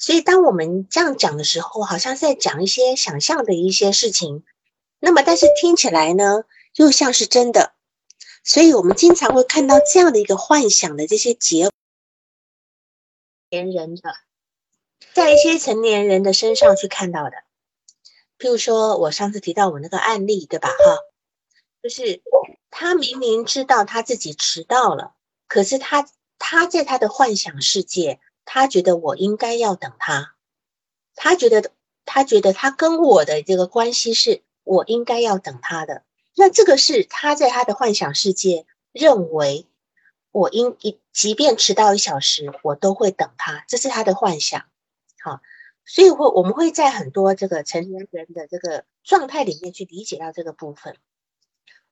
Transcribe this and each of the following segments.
所以当我们这样讲的时候，好像是在讲一些想象的一些事情，那么但是听起来呢，又像是真的。所以我们经常会看到这样的一个幻想的这些结年人的，在一些成年人的身上去看到的。譬如说，我上次提到我那个案例，对吧？哈，就是他明明知道他自己迟到了，可是他他在他的幻想世界，他觉得我应该要等他，他觉得他觉得他跟我的这个关系是我应该要等他的。那这个是他在他的幻想世界认为，我应一即便迟到一小时，我都会等他，这是他的幻想。好，所以会我们会在很多这个成年人的这个状态里面去理解到这个部分。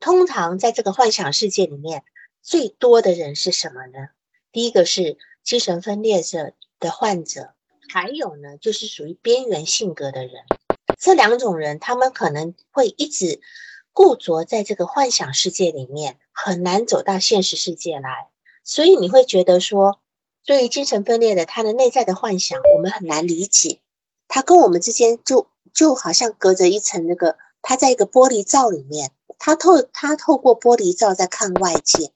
通常在这个幻想世界里面，最多的人是什么呢？第一个是精神分裂者的患者，还有呢就是属于边缘性格的人。这两种人，他们可能会一直。固着在这个幻想世界里面，很难走到现实世界来，所以你会觉得说，对于精神分裂的他的内在的幻想，我们很难理解。他跟我们之间就就好像隔着一层那个，他在一个玻璃罩里面，他透他透过玻璃罩在看外界，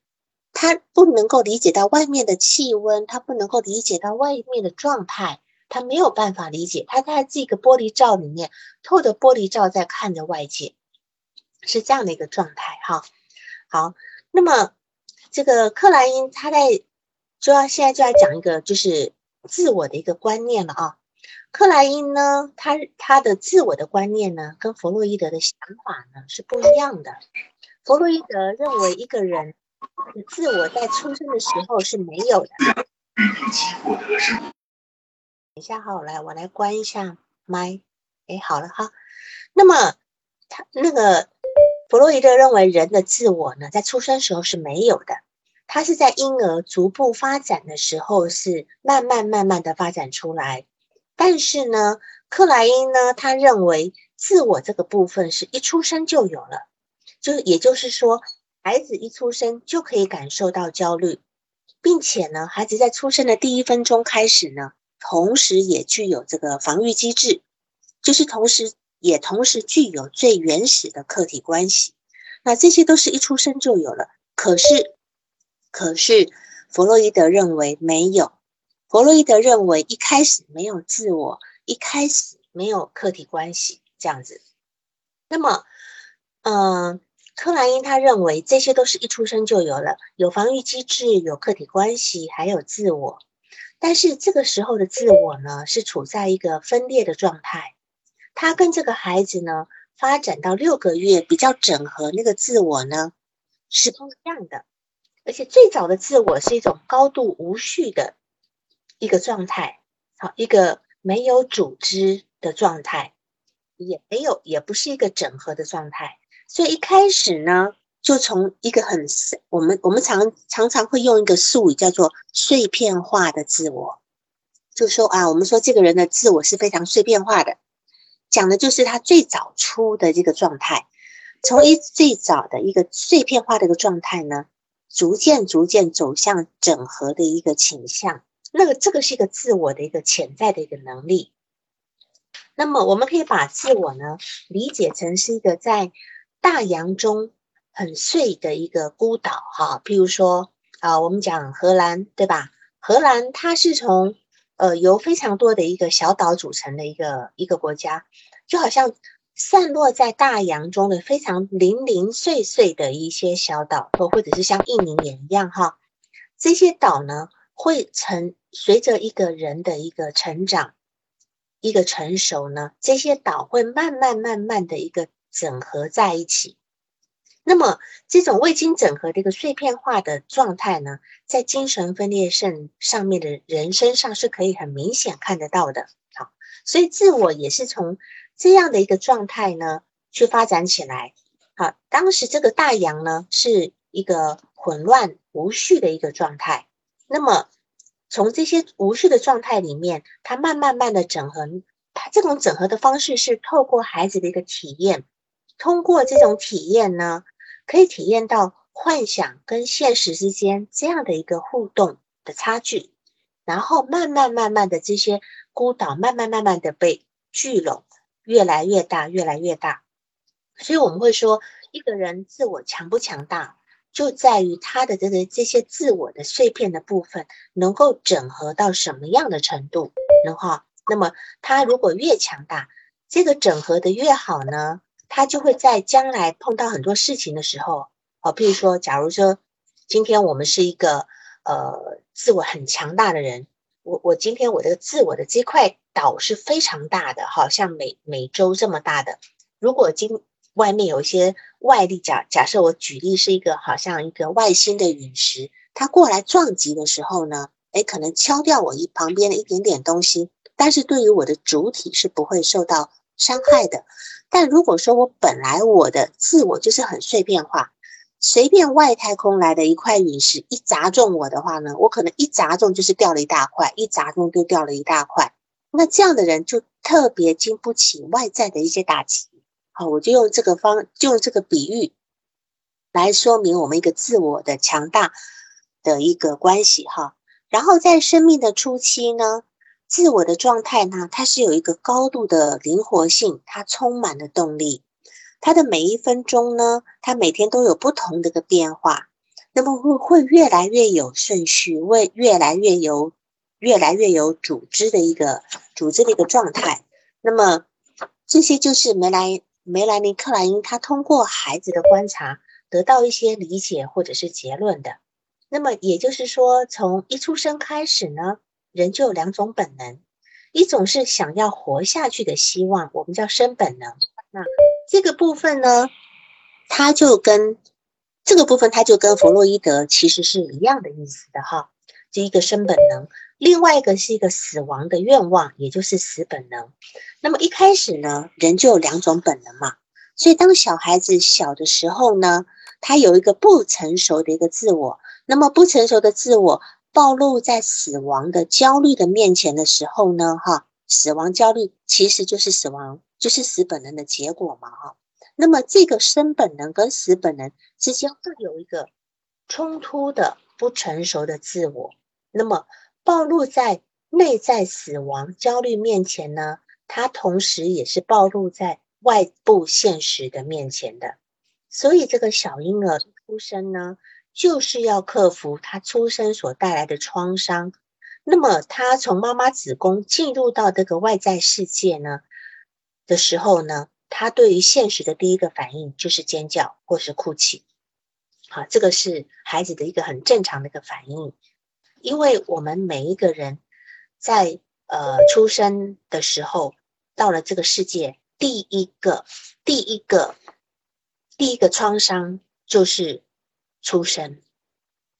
他不能够理解到外面的气温，他不能够理解到外面的状态，他没有办法理解，他在这个玻璃罩里面，透着玻璃罩在看着外界。是这样的一个状态哈，好，那么这个克莱因他在就要现在就要讲一个就是自我的一个观念了啊。克莱因呢，他他的自我的观念呢，跟弗洛伊德的想法呢是不一样的。弗洛伊德认为一个人自我在出生的时候是没有的。等一下哈，我来我来关一下麦，哎，好了哈，那么他那个。弗洛伊德认为，人的自我呢，在出生时候是没有的，他是在婴儿逐步发展的时候，是慢慢慢慢的发展出来。但是呢，克莱因呢，他认为自我这个部分是一出生就有了，就也就是说，孩子一出生就可以感受到焦虑，并且呢，孩子在出生的第一分钟开始呢，同时也具有这个防御机制，就是同时。也同时具有最原始的客体关系，那这些都是一出生就有了。可是，可是弗洛伊德认为没有。弗洛伊德认为一开始没有自我，一开始没有客体关系这样子。那么，嗯，克莱因他认为这些都是一出生就有了，有防御机制，有客体关系，还有自我。但是这个时候的自我呢，是处在一个分裂的状态。他跟这个孩子呢，发展到六个月比较整合，那个自我呢是不一样的。而且最早的自我是一种高度无序的一个状态，好，一个没有组织的状态，也没有，也不是一个整合的状态。所以一开始呢，就从一个很我们我们常常常会用一个术语叫做碎片化的自我，就说啊，我们说这个人的自我是非常碎片化的。讲的就是他最早出的这个状态，从一最早的一个碎片化的一个状态呢，逐渐逐渐走向整合的一个倾向。那个这个是一个自我的一个潜在的一个能力。那么我们可以把自我呢理解成是一个在大洋中很碎的一个孤岛哈。譬如说啊，我们讲荷兰对吧？荷兰它是从呃，由非常多的一个小岛组成的一个一个国家，就好像散落在大洋中的非常零零碎碎的一些小岛，或或者是像印尼也一样哈。这些岛呢，会成随着一个人的一个成长、一个成熟呢，这些岛会慢慢慢慢的一个整合在一起。那么，这种未经整合的一个碎片化的状态呢，在精神分裂症上面的人身上是可以很明显看得到的。好，所以自我也是从这样的一个状态呢去发展起来。好，当时这个大洋呢是一个混乱无序的一个状态。那么，从这些无序的状态里面，它慢慢慢的整合，它这种整合的方式是透过孩子的一个体验，通过这种体验呢。可以体验到幻想跟现实之间这样的一个互动的差距，然后慢慢慢慢的这些孤岛，慢慢慢慢的被聚拢，越来越大，越来越大。所以我们会说，一个人自我强不强大，就在于他的这个这些自我的碎片的部分，能够整合到什么样的程度，能哈？那么他如果越强大，这个整合的越好呢，他就会在将来碰到很多事情的时候，哦，比如说，假如说今天我们是一个呃自我很强大的人，我我今天我的自我的这块岛是非常大的，好像美美洲这么大的，如果今外面有一些外力，假假设我举例是一个好像一个外星的陨石，它过来撞击的时候呢，哎，可能敲掉我一旁边的一点点东西，但是对于我的主体是不会受到伤害的。但如果说我本来我的自我就是很碎片化，随便外太空来的一块陨石一砸中我的话呢，我可能一砸中就是掉了一大块，一砸中就掉了一大块。那这样的人就特别经不起外在的一些打击。好，我就用这个方，就用这个比喻来说明我们一个自我的强大的一个关系哈。然后在生命的初期呢，自我的状态呢，它是有一个高度的灵活性，它充满了动力，它的每一分钟呢，它每天都有不同的个变化，那么会会越来越有顺序，会越来越有越来越有组织的一个组织的一个状态。那么这些就是梅莱。梅兰妮·克莱因，他通过孩子的观察得到一些理解或者是结论的。那么也就是说，从一出生开始呢，人就有两种本能，一种是想要活下去的希望，我们叫生本能。那这个部分呢，它就跟这个部分，它就跟弗洛伊德其实是一样的意思的哈。这一个生本能，另外一个是一个死亡的愿望，也就是死本能。那么一开始呢，人就有两种本能嘛，所以当小孩子小的时候呢，他有一个不成熟的一个自我。那么不成熟的自我暴露在死亡的焦虑的面前的时候呢，哈，死亡焦虑其实就是死亡，就是死本能的结果嘛，哈。那么这个生本能跟死本能之间会有一个冲突的不成熟的自我。那么，暴露在内在死亡焦虑面前呢？它同时也是暴露在外部现实的面前的。所以，这个小婴儿出生呢，就是要克服他出生所带来的创伤。那么，他从妈妈子宫进入到这个外在世界呢的时候呢，他对于现实的第一个反应就是尖叫或是哭泣。好，这个是孩子的一个很正常的一个反应。因为我们每一个人在呃出生的时候，到了这个世界，第一个、第一个、第一个创伤就是出生。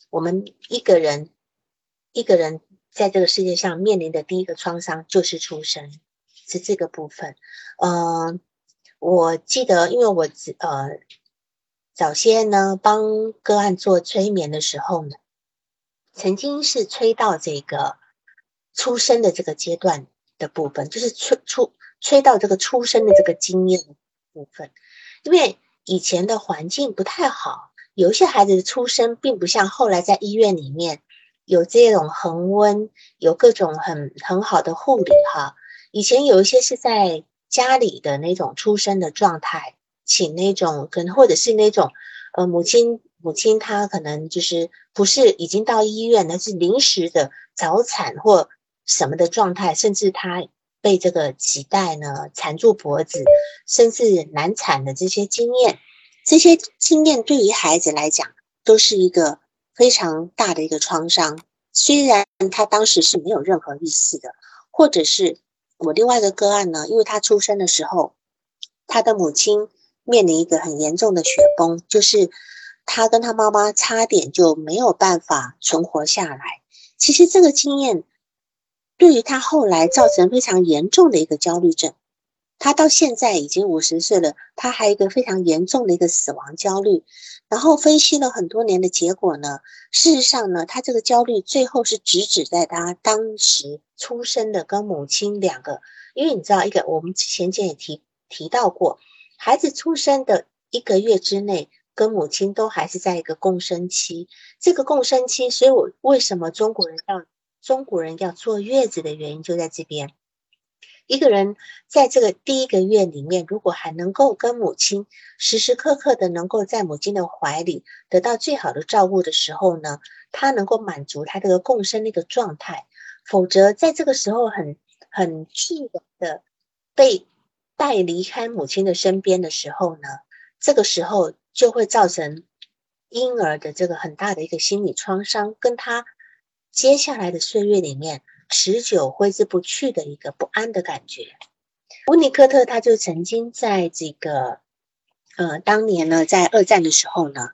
我们一个人一个人在这个世界上面临的第一个创伤就是出生，是这个部分。嗯，我记得，因为我呃早先呢帮个案做催眠的时候呢。曾经是催到这个出生的这个阶段的部分，就是催出催到这个出生的这个经验部分，因为以前的环境不太好，有一些孩子的出生并不像后来在医院里面有这种恒温，有各种很很好的护理哈。以前有一些是在家里的那种出生的状态，请那种可能或者是那种呃母亲。母亲她可能就是不是已经到医院，那是临时的早产或什么的状态，甚至她被这个脐带呢缠住脖子，甚至难产的这些经验，这些经验对于孩子来讲都是一个非常大的一个创伤。虽然他当时是没有任何意识的，或者是我另外一个个案呢，因为他出生的时候，他的母亲面临一个很严重的血崩，就是。他跟他妈妈差点就没有办法存活下来。其实这个经验对于他后来造成非常严重的一个焦虑症。他到现在已经五十岁了，他还有一个非常严重的一个死亡焦虑。然后分析了很多年的结果呢，事实上呢，他这个焦虑最后是直指在他当时出生的跟母亲两个，因为你知道一个我们前前也提提到过，孩子出生的一个月之内。跟母亲都还是在一个共生期，这个共生期，所以我为什么中国人要中国人要坐月子的原因就在这边。一个人在这个第一个月里面，如果还能够跟母亲时时刻刻的能够在母亲的怀里得到最好的照顾的时候呢，他能够满足他这个共生的一个状态。否则，在这个时候很很自然的被带离开母亲的身边的时候呢，这个时候就会造成婴儿的这个很大的一个心理创伤，跟他接下来的岁月里面持久挥之不去的一个不安的感觉。乌尼科特他就曾经在这个呃当年呢，在二战的时候呢，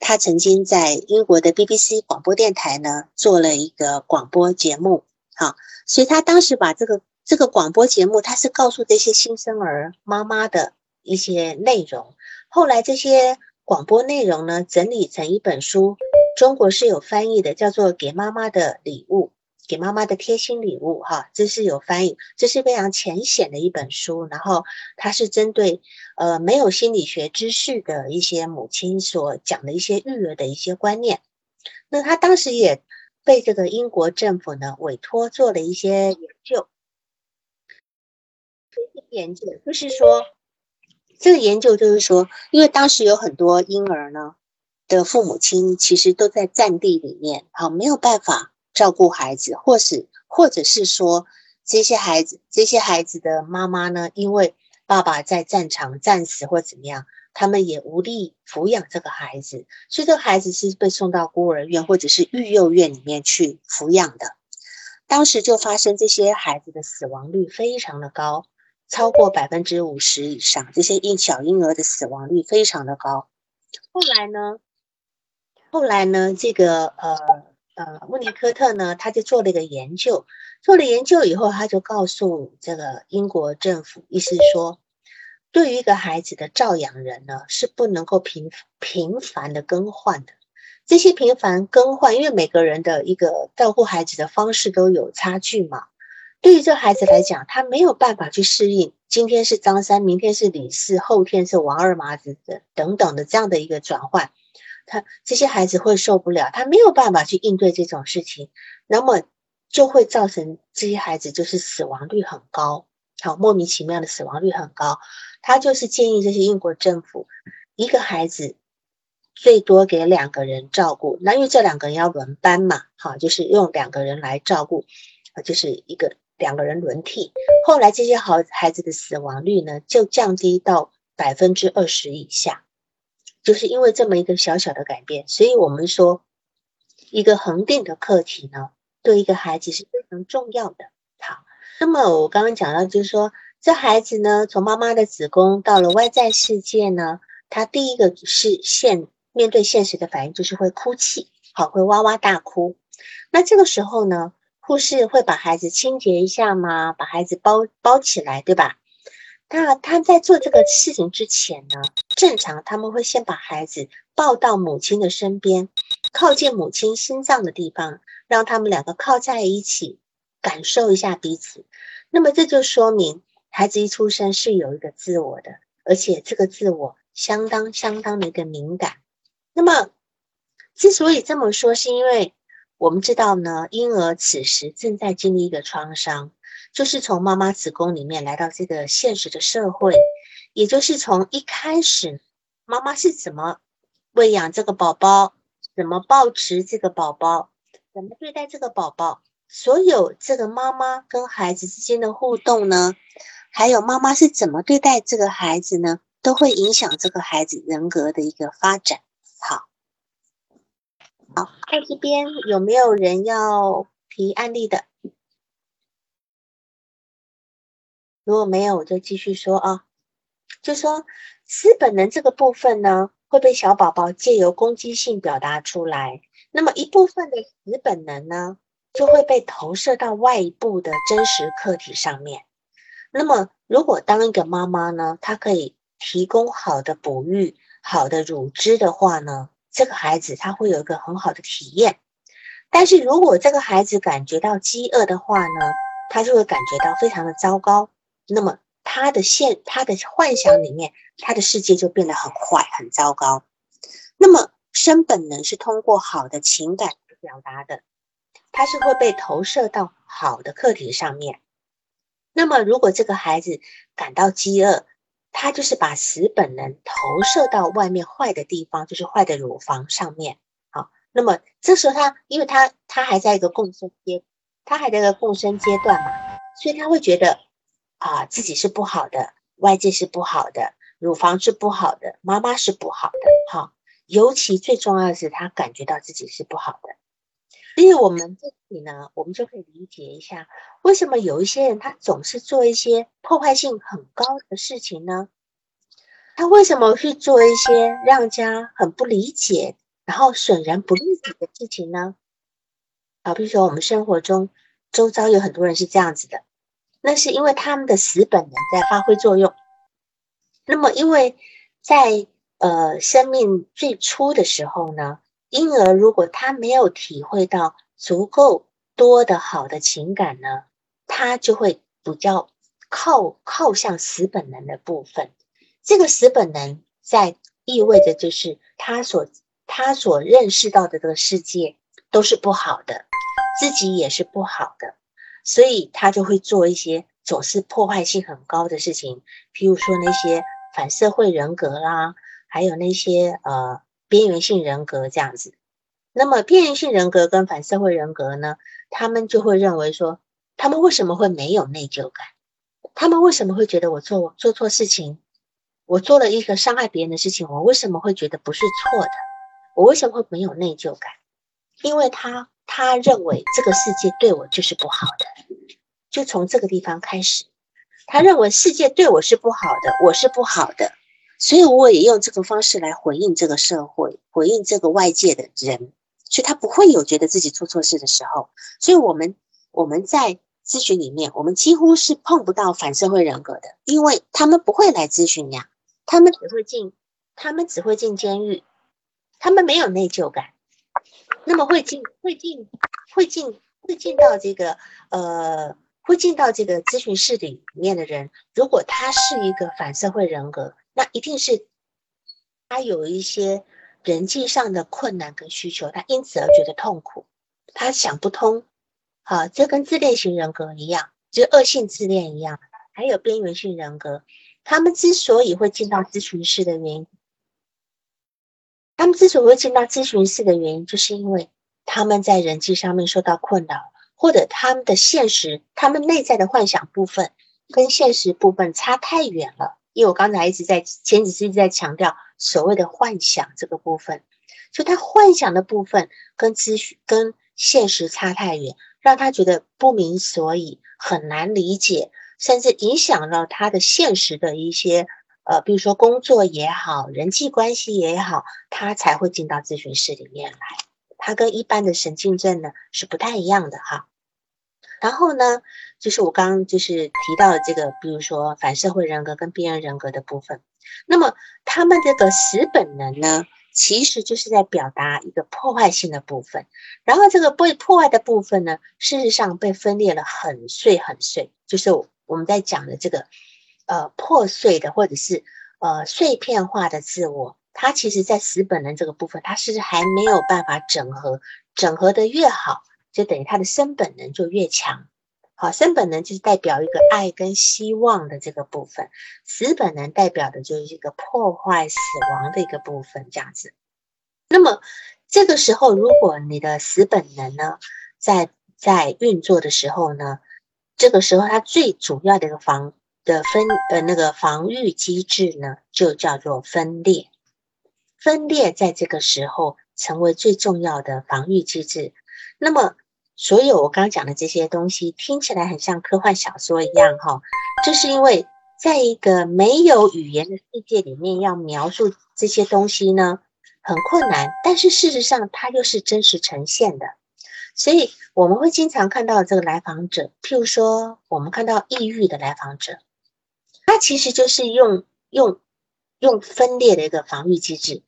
他曾经在英国的 BBC 广播电台呢做了一个广播节目。好，所以他当时把这个这个广播节目，他是告诉这些新生儿妈妈的一些内容。后来这些广播内容呢，整理成一本书，中国是有翻译的，叫做《给妈妈的礼物》，给妈妈的贴心礼物。哈，这是有翻译，这是非常浅显的一本书。然后它是针对呃没有心理学知识的一些母亲所讲的一些育儿的一些观念。那他当时也。被这个英国政府呢委托做了一些研究，研究就是说，这个研究就是说，因为当时有很多婴儿呢的父母亲其实都在战地里面，好没有办法照顾孩子，或是或者是说这些孩子这些孩子的妈妈呢，因为爸爸在战场战死或怎么样。他们也无力抚养这个孩子，所以这个孩子是被送到孤儿院或者是育幼院里面去抚养的。当时就发生这些孩子的死亡率非常的高，超过百分之五十以上。这些婴小婴儿的死亡率非常的高。后来呢，后来呢，这个呃呃穆尼科特呢，他就做了一个研究，做了研究以后，他就告诉这个英国政府，意思说。对于一个孩子的照养人呢，是不能够频频繁的更换的。这些频繁更换，因为每个人的一个照顾孩子的方式都有差距嘛。对于这孩子来讲，他没有办法去适应，今天是张三，明天是李四，后天是王二麻子的等等的这样的一个转换，他这些孩子会受不了，他没有办法去应对这种事情，那么就会造成这些孩子就是死亡率很高，好莫名其妙的死亡率很高。他就是建议这些英国政府，一个孩子最多给两个人照顾，那因为这两个人要轮班嘛，哈，就是用两个人来照顾，就是一个两个人轮替。后来这些好孩子的死亡率呢，就降低到百分之二十以下，就是因为这么一个小小的改变。所以我们说，一个恒定的课题呢，对一个孩子是非常重要的。好，那么我刚刚讲到，就是说。这孩子呢，从妈妈的子宫到了外在世界呢，他第一个是现面对现实的反应就是会哭泣，好，会哇哇大哭。那这个时候呢，护士会把孩子清洁一下吗？把孩子包包起来，对吧？那他在做这个事情之前呢，正常他们会先把孩子抱到母亲的身边，靠近母亲心脏的地方，让他们两个靠在一起，感受一下彼此。那么这就说明。孩子一出生是有一个自我的，而且这个自我相当相当的一个敏感。那么，之所以这么说，是因为我们知道呢，婴儿此时正在经历一个创伤，就是从妈妈子宫里面来到这个现实的社会，也就是从一开始妈妈是怎么喂养这个宝宝，怎么抱持这个宝宝，怎么对待这个宝宝，所有这个妈妈跟孩子之间的互动呢？还有妈妈是怎么对待这个孩子呢？都会影响这个孩子人格的一个发展。好，好，在这边有没有人要提案例的？如果没有，我就继续说啊。就说死本能这个部分呢，会被小宝宝借由攻击性表达出来。那么一部分的死本能呢，就会被投射到外部的真实客体上面。那么，如果当一个妈妈呢，她可以提供好的哺育、好的乳汁的话呢，这个孩子他会有一个很好的体验。但是如果这个孩子感觉到饥饿的话呢，他就会感觉到非常的糟糕。那么他的现他的幻想里面，他的世界就变得很坏、很糟糕。那么生本能是通过好的情感表达的。它是会被投射到好的课题上面。那么，如果这个孩子感到饥饿，他就是把死本能投射到外面坏的地方，就是坏的乳房上面。好，那么这时候他，因为他他还在一个共生阶，他还在一个共生阶段嘛，所以他会觉得啊自己是不好的，外界是不好的，乳房是不好的，妈妈是不好的。好，尤其最重要的是，他感觉到自己是不好的。所以，我们这里呢，我们就可以理解一下，为什么有一些人他总是做一些破坏性很高的事情呢？他为什么去做一些让家很不理解，然后损人不利己的事情呢？好，比如说我们生活中周遭有很多人是这样子的，那是因为他们的死本能在发挥作用。那么，因为在呃生命最初的时候呢？婴儿如果他没有体会到足够多的好的情感呢，他就会比较靠靠向死本能的部分。这个死本能在意味着就是他所他所认识到的这个世界都是不好的，自己也是不好的，所以他就会做一些总是破坏性很高的事情，譬如说那些反社会人格啦，还有那些呃。边缘性人格这样子，那么边缘性人格跟反社会人格呢？他们就会认为说，他们为什么会没有内疚感？他们为什么会觉得我做做错事情？我做了一个伤害别人的事情，我为什么会觉得不是错的？我为什么会没有内疚感？因为他他认为这个世界对我就是不好的，就从这个地方开始，他认为世界对我是不好的，我是不好的。所以我也用这个方式来回应这个社会，回应这个外界的人，所以他不会有觉得自己做错事的时候。所以我们我们在咨询里面，我们几乎是碰不到反社会人格的，因为他们不会来咨询呀，他们只会进，他们只会进监狱，他们没有内疚感，那么会进会进会进会进到这个呃会进到这个咨询室里面的人，如果他是一个反社会人格。那一定是他有一些人际上的困难跟需求，他因此而觉得痛苦，他想不通。好，这跟自恋型人格一样，就恶性自恋一样，还有边缘性人格，他们之所以会进到咨询室的原因，他们之所以会进到咨询室的原因，就是因为他们在人际上面受到困扰，或者他们的现实，他们内在的幻想部分跟现实部分差太远了。因为我刚才一直在前几次一直在强调所谓的幻想这个部分，就他幻想的部分跟咨询跟现实差太远，让他觉得不明所以，很难理解，甚至影响到他的现实的一些呃，比如说工作也好，人际关系也好，他才会进到咨询室里面来。他跟一般的神经症呢是不太一样的哈。然后呢，就是我刚刚就是提到的这个，比如说反社会人格跟边缘人格的部分。那么他们这个死本能呢，其实就是在表达一个破坏性的部分。然后这个被破坏的部分呢，事实上被分裂了很碎很碎，就是我们在讲的这个呃破碎的或者是呃碎片化的自我。它其实，在死本能这个部分，它是还没有办法整合，整合的越好。就等于它的生本能就越强，好，生本能就是代表一个爱跟希望的这个部分，死本能代表的就是一个破坏死亡的一个部分，这样子。那么这个时候，如果你的死本能呢，在在运作的时候呢，这个时候它最主要的一个防的分呃那个防御机制呢，就叫做分裂。分裂在这个时候成为最重要的防御机制。那么，所有我刚刚讲的这些东西听起来很像科幻小说一样，哈，这是因为在一个没有语言的世界里面，要描述这些东西呢，很困难。但是事实上，它又是真实呈现的。所以我们会经常看到这个来访者，譬如说，我们看到抑郁的来访者，他其实就是用用用分裂的一个防御机制。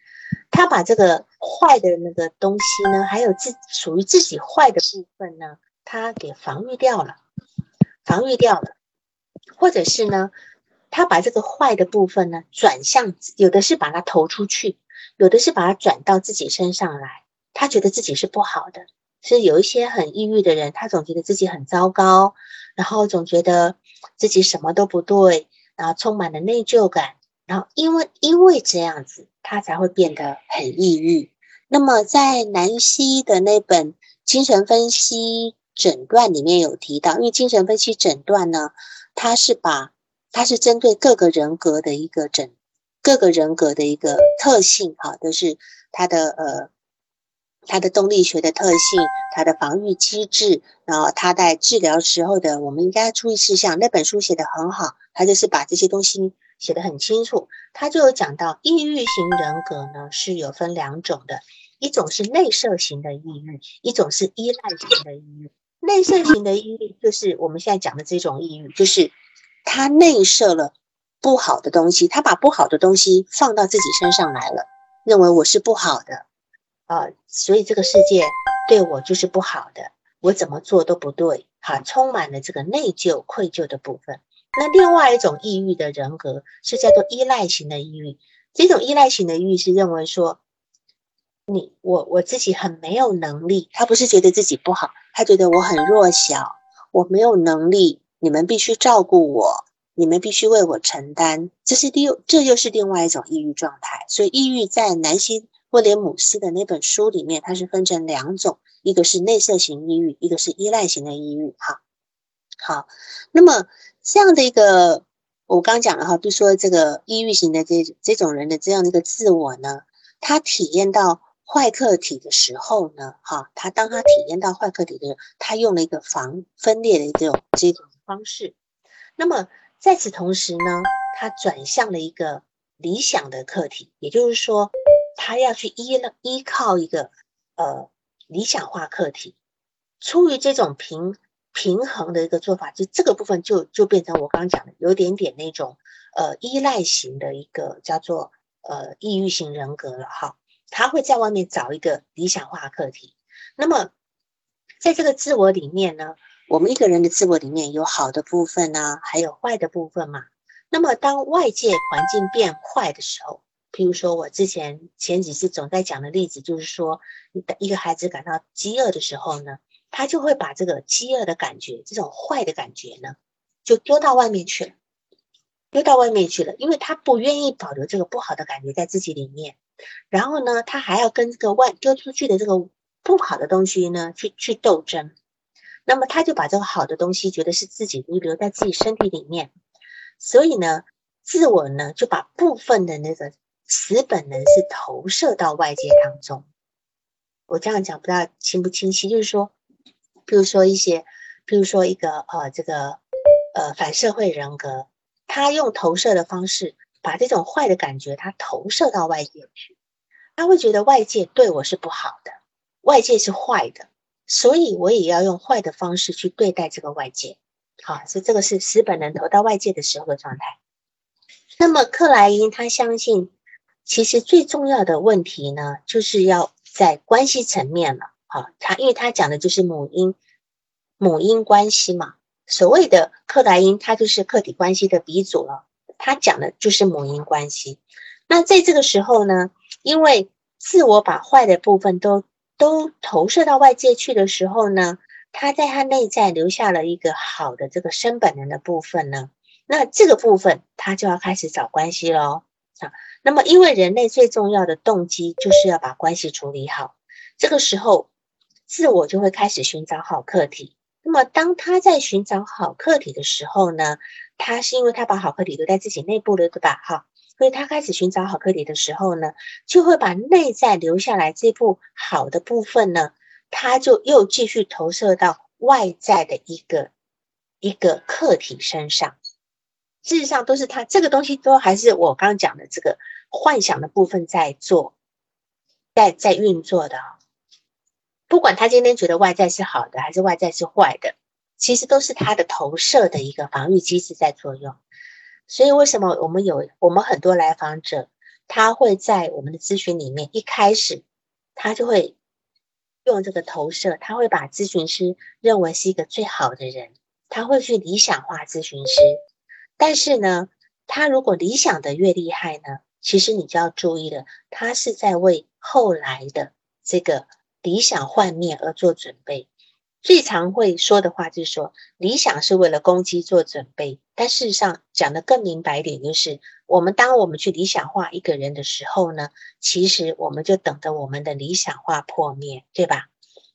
他把这个坏的那个东西呢，还有自属于自己坏的部分呢，他给防御掉了，防御掉了，或者是呢，他把这个坏的部分呢转向，有的是把它投出去，有的是把它转到自己身上来，他觉得自己是不好的，是有一些很抑郁的人，他总觉得自己很糟糕，然后总觉得自己什么都不对，然后充满了内疚感，然后因为因为这样子，他才会变得很抑郁。那么在南希的那本精神分析诊断里面有提到，因为精神分析诊断呢，它是把它是针对各个人格的一个诊，各个人格的一个特性，哈，都是它的呃。它的动力学的特性，它的防御机制，然后它在治疗时候的我们应该注意事项，那本书写的很好，它就是把这些东西写的很清楚。它就有讲到，抑郁型人格呢是有分两种的，一种是内射型的抑郁，一种是依赖型的抑郁。内射型的抑郁就是我们现在讲的这种抑郁，就是他内射了不好的东西，他把不好的东西放到自己身上来了，认为我是不好的。啊，所以这个世界对我就是不好的，我怎么做都不对，哈，充满了这个内疚、愧疚的部分。那另外一种抑郁的人格是叫做依赖型的抑郁，这种依赖型的抑郁是认为说，你我我自己很没有能力，他不是觉得自己不好，他觉得我很弱小，我没有能力，你们必须照顾我，你们必须为我承担，这是第这又是另外一种抑郁状态。所以抑郁在男性。威廉姆斯的那本书里面，它是分成两种，一个是内射型抑郁，一个是依赖型的抑郁。哈，好，那么这样的一个，我刚讲了哈，比如说这个抑郁型的这这种人的这样的一个自我呢，他体验到坏客体的时候呢，哈，他当他体验到坏客体的时候，他用了一个防分裂的这种这种方式。那么在此同时呢，他转向了一个理想的客体，也就是说。他要去依了依靠一个呃理想化课题，出于这种平平衡的一个做法，就这个部分就就变成我刚刚讲的有点点那种呃依赖型的一个叫做呃抑郁型人格了哈。他会在外面找一个理想化课题。那么在这个自我里面呢，我们一个人的自我里面有好的部分呢，还有坏的部分嘛。那么当外界环境变坏的时候，譬如说，我之前前几次总在讲的例子，就是说，一个孩子感到饥饿的时候呢，他就会把这个饥饿的感觉，这种坏的感觉呢，就丢到外面去了，丢到外面去了，因为他不愿意保留这个不好的感觉在自己里面，然后呢，他还要跟这个外丢出去的这个不好的东西呢，去去斗争，那么他就把这个好的东西觉得是自己遗留在自己身体里面，所以呢，自我呢就把部分的那个。死本能是投射到外界当中，我这样讲不知道清不清晰？就是说，比如说一些，比如说一个呃，这个呃反社会人格，他用投射的方式把这种坏的感觉他投射到外界去，他会觉得外界对我是不好的，外界是坏的，所以我也要用坏的方式去对待这个外界。好，所以这个是死本能投到外界的时候的状态。那么克莱因他相信。其实最重要的问题呢，就是要在关系层面了。好，他因为他讲的就是母婴母婴关系嘛。所谓的克莱因，他就是客体关系的鼻祖了。他讲的就是母婴关系。那在这个时候呢，因为自我把坏的部分都都投射到外界去的时候呢，他在他内在留下了一个好的这个生本能的部分呢。那这个部分他就要开始找关系喽。啊。那么，因为人类最重要的动机就是要把关系处理好，这个时候，自我就会开始寻找好客体。那么，当他在寻找好客体的时候呢，他是因为他把好客体留在自己内部了，对吧？哈，所以他开始寻找好客体的时候呢，就会把内在留下来这部好的部分呢，他就又继续投射到外在的一个一个客体身上。事实上，都是他这个东西都还是我刚刚讲的这个幻想的部分在做，在在运作的。不管他今天觉得外在是好的还是外在是坏的，其实都是他的投射的一个防御机制在作用。所以，为什么我们有我们很多来访者，他会在我们的咨询里面一开始，他就会用这个投射，他会把咨询师认为是一个最好的人，他会去理想化咨询师。但是呢，他如果理想的越厉害呢，其实你就要注意了，他是在为后来的这个理想幻灭而做准备。最常会说的话就是说，理想是为了攻击做准备。但事实上讲的更明白一点，就是我们当我们去理想化一个人的时候呢，其实我们就等着我们的理想化破灭，对吧？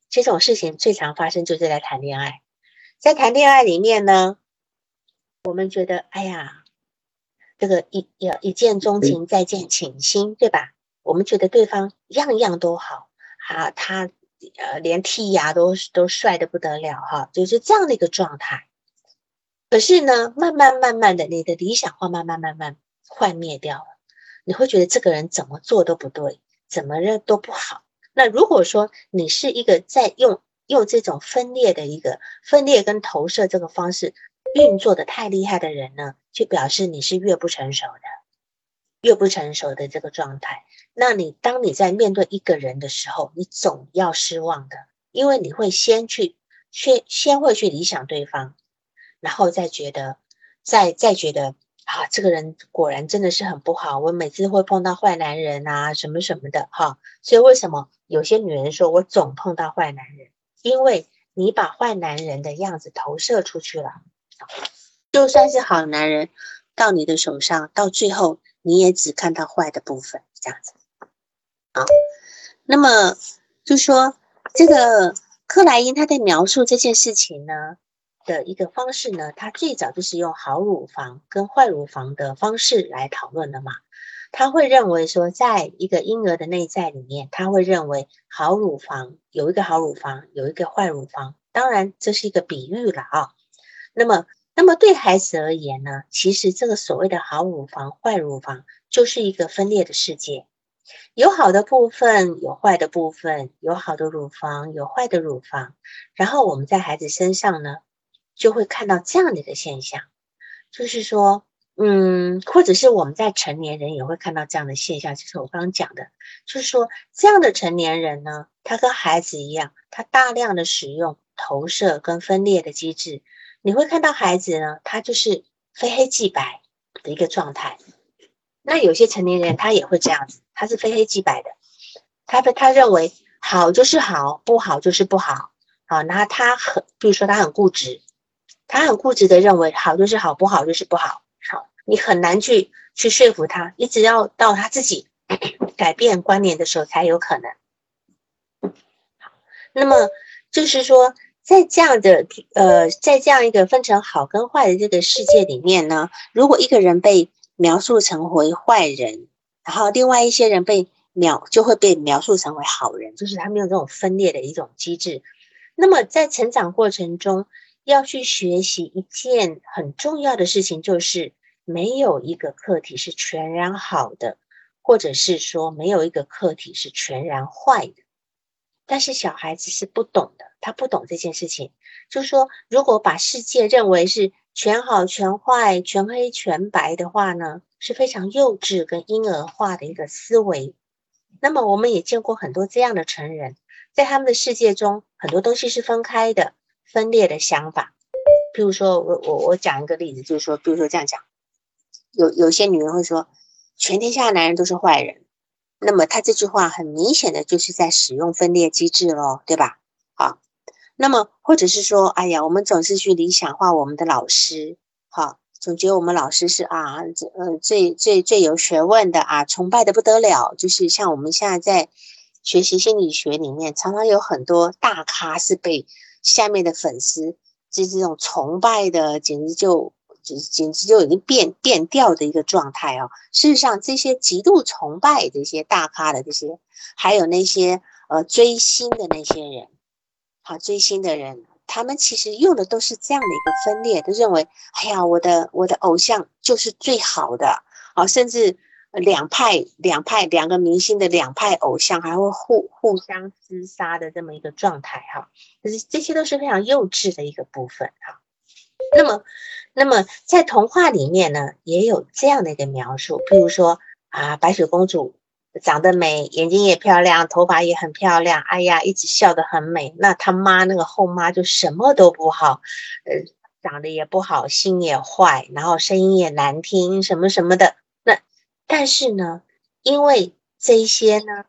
这种事情最常发生就是在谈恋爱，在谈恋爱里面呢，我们觉得，哎呀，这个一要一见钟情，再见倾心，对吧？我们觉得对方样样都好啊，他。呃，连剔牙都都帅的不得了哈，就是这样的一个状态。可是呢，慢慢慢慢的，你的理想化慢慢慢慢幻灭掉了，你会觉得这个人怎么做都不对，怎么认都不好。那如果说你是一个在用用这种分裂的一个分裂跟投射这个方式运作的太厉害的人呢，就表示你是越不成熟的，越不成熟的这个状态。那你当你在面对一个人的时候，你总要失望的，因为你会先去，先先会去理想对方，然后再觉得，再再觉得啊，这个人果然真的是很不好。我每次会碰到坏男人啊，什么什么的哈。所以为什么有些女人说我总碰到坏男人？因为你把坏男人的样子投射出去了，就算是好男人到你的手上，到最后你也只看到坏的部分，这样子。啊，那么就说这个克莱因他在描述这件事情呢的一个方式呢，他最早就是用好乳房跟坏乳房的方式来讨论的嘛。他会认为说，在一个婴儿的内在里面，他会认为好乳房有一个好乳房，有一个坏乳房。当然这是一个比喻了啊。那么，那么对孩子而言呢，其实这个所谓的好乳房、坏乳房就是一个分裂的世界。有好的部分，有坏的部分，有好的乳房，有坏的乳房。然后我们在孩子身上呢，就会看到这样的一个现象，就是说，嗯，或者是我们在成年人也会看到这样的现象，就是我刚刚讲的，就是说这样的成年人呢，他跟孩子一样，他大量的使用投射跟分裂的机制。你会看到孩子呢，他就是非黑即白的一个状态。那有些成年人他也会这样子。他是非黑即白的，他他认为好就是好，不好就是不好。好，那他很，比如说他很固执，他很固执的认为好就是好，不好就是不好。好，你很难去去说服他，你只要到他自己 改变观念的时候才有可能。好，那么就是说，在这样的呃，在这样一个分成好跟坏的这个世界里面呢，如果一个人被描述成为坏人。然后，另外一些人被描就会被描述成为好人，就是他们有这种分裂的一种机制。那么，在成长过程中，要去学习一件很重要的事情，就是没有一个课题是全然好的，或者是说没有一个课题是全然坏的。但是小孩子是不懂的，他不懂这件事情。就是说，如果把世界认为是全好、全坏、全黑、全白的话呢？是非常幼稚跟婴儿化的一个思维。那么，我们也见过很多这样的成人，在他们的世界中，很多东西是分开的、分裂的想法。譬如说，我我我讲一个例子，就是说，比如说这样讲，有有些女人会说，全天下的男人都是坏人。那么，他这句话很明显的就是在使用分裂机制喽，对吧？好，那么或者是说，哎呀，我们总是去理想化我们的老师，好。总觉得我们老师是啊，呃，最最最有学问的啊，崇拜的不得了。就是像我们现在在学习心理学里面，常常有很多大咖是被下面的粉丝就是这种崇拜的，简直就简简直就已经变变调的一个状态哦。事实上，这些极度崇拜这些大咖的这些，还有那些呃追星的那些人，好追星的人。他们其实用的都是这样的一个分裂，都认为，哎呀，我的我的偶像就是最好的啊，甚至两派两派两个明星的两派偶像还会互互相厮杀的这么一个状态哈，就是这些都是非常幼稚的一个部分哈。那么，那么在童话里面呢，也有这样的一个描述，譬如说啊，白雪公主。长得美，眼睛也漂亮，头发也很漂亮。哎呀，一直笑得很美。那他妈那个后妈就什么都不好，呃，长得也不好，心也坏，然后声音也难听，什么什么的。那但是呢，因为这些呢，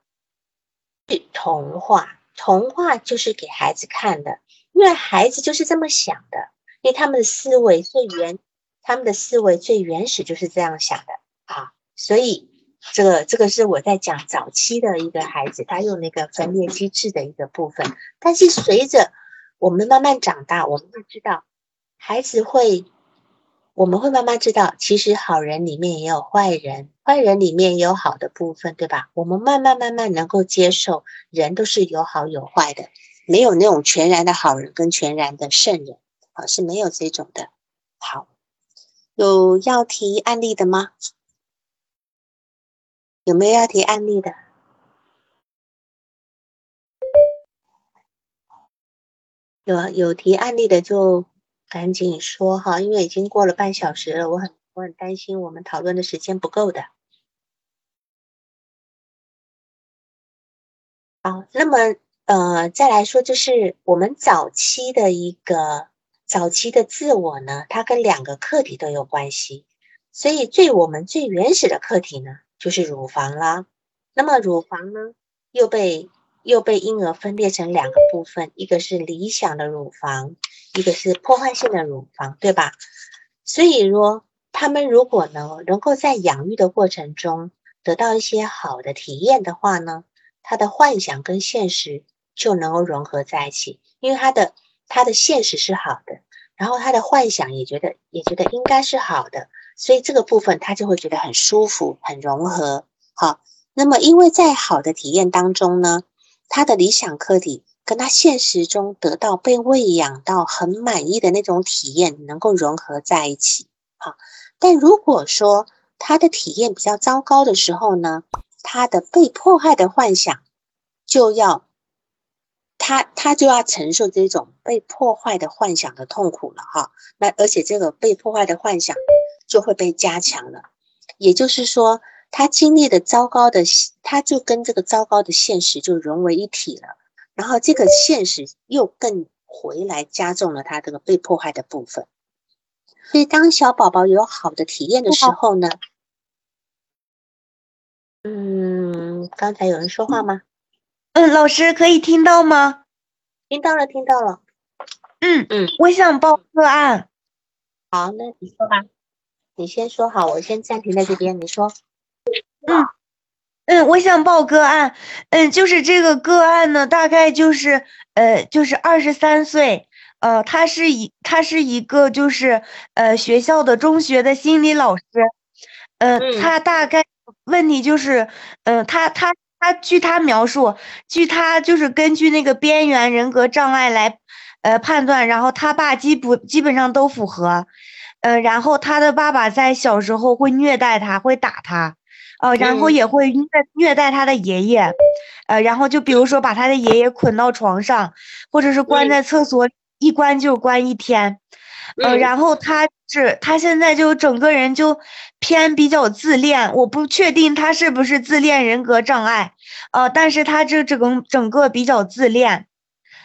是童话，童话就是给孩子看的，因为孩子就是这么想的，因为他们的思维最原，他们的思维最原始就是这样想的啊，所以这个这个是我在讲早期的一个孩子，他用那个分裂机制的一个部分，但是随着我们慢慢长大，我们会知道，孩子会。我们会慢慢知道，其实好人里面也有坏人，坏人里面也有好的部分，对吧？我们慢慢慢慢能够接受，人都是有好有坏的，没有那种全然的好人跟全然的圣人，啊，是没有这种的。好，有要提案例的吗？有没有要提案例的？有啊有提案例的就。赶紧说哈，因为已经过了半小时了，我很我很担心我们讨论的时间不够的。好，那么呃，再来说就是我们早期的一个早期的自我呢，它跟两个课题都有关系，所以最我们最原始的课题呢，就是乳房啦。那么乳房呢，又被又被婴儿分裂成两个部分，一个是理想的乳房。一个是破坏性的乳房，对吧？所以说，他们如果呢能够在养育的过程中得到一些好的体验的话呢，他的幻想跟现实就能够融合在一起，因为他的他的现实是好的，然后他的幻想也觉得也觉得应该是好的，所以这个部分他就会觉得很舒服、很融合。好，那么因为在好的体验当中呢，他的理想客体。跟他现实中得到被喂养到很满意的那种体验能够融合在一起，好。但如果说他的体验比较糟糕的时候呢，他的被迫害的幻想就要他他就要承受这种被破坏的幻想的痛苦了哈。那而且这个被破坏的幻想就会被加强了，也就是说，他经历的糟糕的，他就跟这个糟糕的现实就融为一体了。然后这个现实又更回来加重了他这个被迫害的部分，所以当小宝宝有好的体验的时候呢，嗯，刚才有人说话吗？嗯，老师可以听到吗？听到了，听到了。嗯嗯，我想报个案。好，那你说吧，你先说好，我先暂停在这边，你说。嗯。嗯，我想报个案，嗯，就是这个个案呢，大概就是，呃，就是二十三岁，呃，他是一，他是一个就是，呃，学校的中学的心理老师，呃，他大概问题就是，嗯，他他他据他描述，据他就是根据那个边缘人格障碍来，呃，判断，然后他爸基不基本上都符合，呃，然后他的爸爸在小时候会虐待他，会打他。呃，然后也会虐虐待他的爷爷，呃，然后就比如说把他的爷爷捆到床上，或者是关在厕所，一关就关一天，呃，然后他是他现在就整个人就偏比较自恋，我不确定他是不是自恋人格障碍，呃，但是他这整个整个比较自恋，